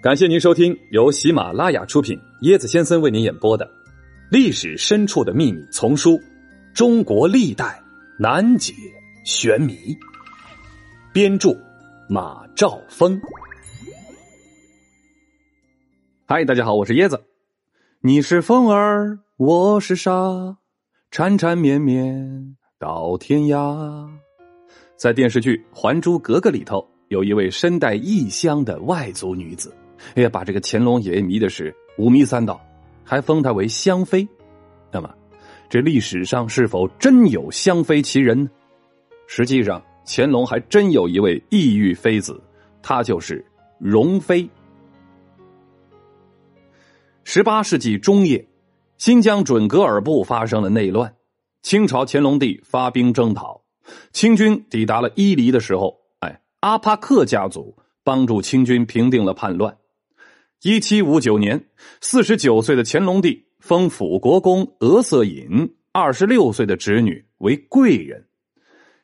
感谢您收听由喜马拉雅出品、椰子先生为您演播的《历史深处的秘密》丛书《中国历代难解玄谜》，编著马兆峰。嗨，大家好，我是椰子。你是风儿，我是沙，缠缠绵绵到天涯。在电视剧《还珠格格》里头，有一位身带异香的外族女子。哎呀，把这个乾隆爷爷迷的是五迷三道，还封他为香妃。那么，这历史上是否真有香妃其人呢？实际上，乾隆还真有一位异域妃子，她就是容妃。十八世纪中叶，新疆准噶尔部发生了内乱，清朝乾隆帝发兵征讨，清军抵达了伊犁的时候，哎，阿帕克家族帮助清军平定了叛乱。一七五九年，四十九岁的乾隆帝封辅国公额瑟隐二十六岁的侄女为贵人，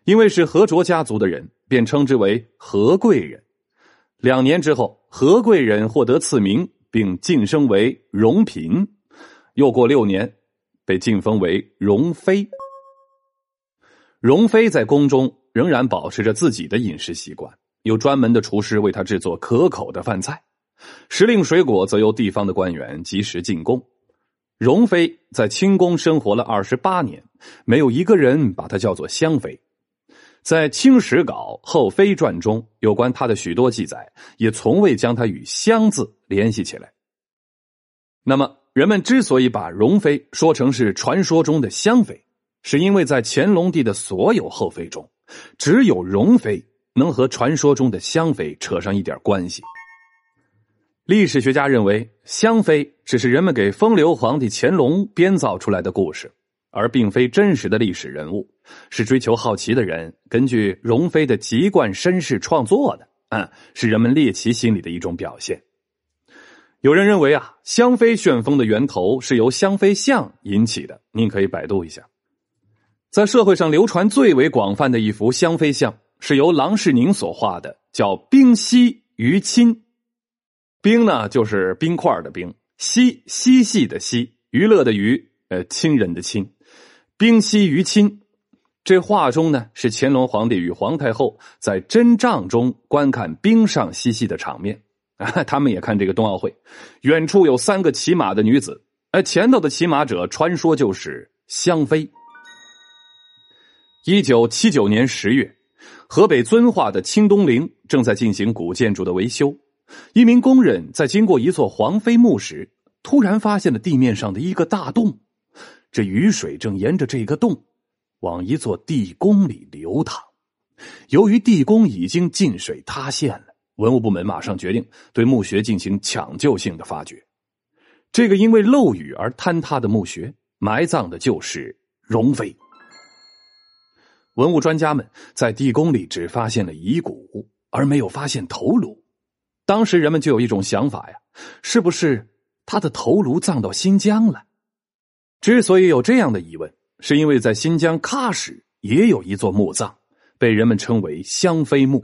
因为是何卓家族的人，便称之为何贵人。两年之后，何贵人获得赐名，并晋升为荣嫔。又过六年，被晋封为荣妃。荣妃在宫中仍然保持着自己的饮食习惯，有专门的厨师为她制作可口的饭菜。时令水果则由地方的官员及时进贡。容妃在清宫生活了二十八年，没有一个人把她叫做香妃。在《清史稿·后妃传》中有关她的许多记载，也从未将她与“香”字联系起来。那么，人们之所以把容妃说成是传说中的香妃，是因为在乾隆帝的所有后妃中，只有容妃能和传说中的香妃扯上一点关系。历史学家认为，香妃只是人们给风流皇帝乾隆编造出来的故事，而并非真实的历史人物，是追求好奇的人根据容妃的籍贯身世创作的。嗯，是人们猎奇心理的一种表现。有人认为啊，香妃旋风的源头是由香妃像引起的，您可以百度一下。在社会上流传最为广泛的一幅香妃像，是由郎世宁所画的，叫《冰溪于亲》。冰呢，就是冰块的冰；嬉嬉戏的嬉，娱乐的娱，呃，亲人的亲。冰嬉于亲，这画中呢是乾隆皇帝与皇太后在真帐中观看冰上嬉戏的场面啊。他们也看这个冬奥会，远处有三个骑马的女子，而前头的骑马者传说就是香妃。一九七九年十月，河北遵化的清东陵正在进行古建筑的维修。一名工人在经过一座皇妃墓时，突然发现了地面上的一个大洞，这雨水正沿着这个洞往一座地宫里流淌。由于地宫已经进水塌陷了，文物部门马上决定对墓穴进行抢救性的发掘。这个因为漏雨而坍塌的墓穴，埋葬的就是容妃。文物专家们在地宫里只发现了遗骨，而没有发现头颅。当时人们就有一种想法呀，是不是他的头颅葬到新疆了？之所以有这样的疑问，是因为在新疆喀什也有一座墓葬，被人们称为香妃墓。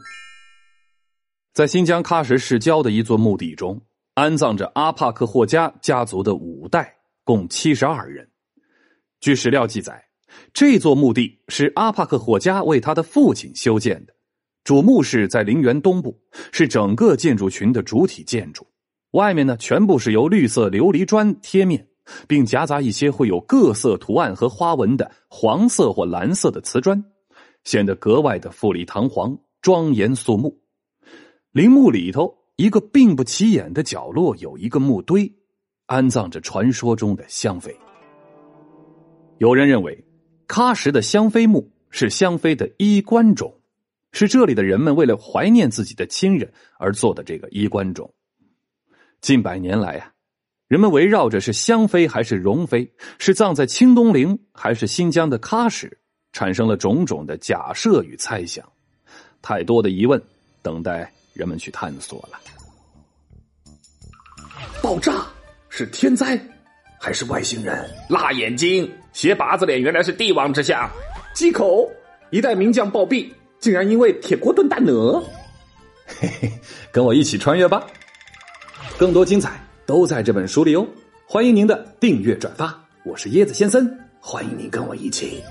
在新疆喀什市郊的一座墓地中，安葬着阿帕克霍加家族的五代，共七十二人。据史料记载，这座墓地是阿帕克霍加为他的父亲修建的。主墓室在陵园东部，是整个建筑群的主体建筑。外面呢，全部是由绿色琉璃砖贴面，并夹杂一些会有各色图案和花纹的黄色或蓝色的瓷砖，显得格外的富丽堂皇、庄严肃穆。陵墓里头一个并不起眼的角落，有一个墓堆，安葬着传说中的香妃。有人认为，喀什的香妃墓是香妃的衣冠冢。是这里的人们为了怀念自己的亲人而做的这个衣冠冢。近百年来呀，人们围绕着是香妃还是容妃，是葬在清东陵还是新疆的喀什，产生了种种的假设与猜想，太多的疑问等待人们去探索了。爆炸是天灾还是外星人？辣眼睛，斜八字脸，原来是帝王之相。忌口，一代名将暴毙。竟然因为铁锅炖大鹅，嘿嘿，跟我一起穿越吧！更多精彩都在这本书里哦！欢迎您的订阅转发，我是椰子先生，欢迎您跟我一起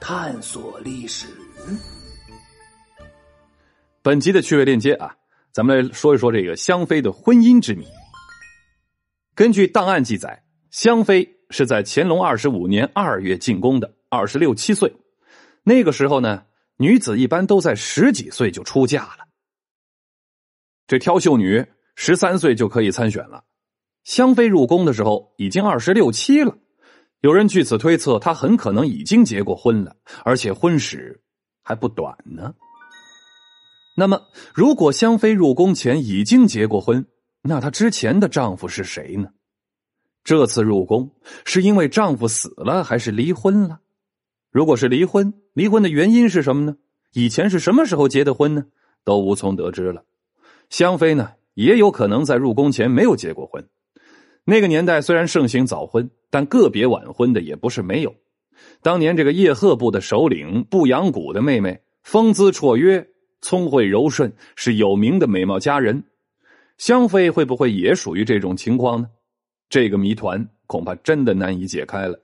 探索历史。本集的趣味链接啊，咱们来说一说这个香妃的婚姻之谜。根据档案记载，香妃是在乾隆二十五年二月进宫的，二十六七岁。那个时候呢，女子一般都在十几岁就出嫁了。这挑秀女。十三岁就可以参选了，香妃入宫的时候已经二十六七了。有人据此推测，她很可能已经结过婚了，而且婚史还不短呢。那么，如果香妃入宫前已经结过婚，那她之前的丈夫是谁呢？这次入宫是因为丈夫死了，还是离婚了？如果是离婚，离婚的原因是什么呢？以前是什么时候结的婚呢？都无从得知了。香妃呢？也有可能在入宫前没有结过婚。那个年代虽然盛行早婚，但个别晚婚的也不是没有。当年这个叶赫部的首领步阳谷的妹妹，风姿绰约，聪慧柔顺，是有名的美貌佳人。香妃会不会也属于这种情况呢？这个谜团恐怕真的难以解开了。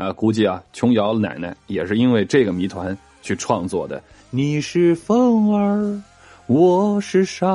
啊，估计啊，琼瑶奶奶也是因为这个谜团去创作的。你是风儿。我是沙。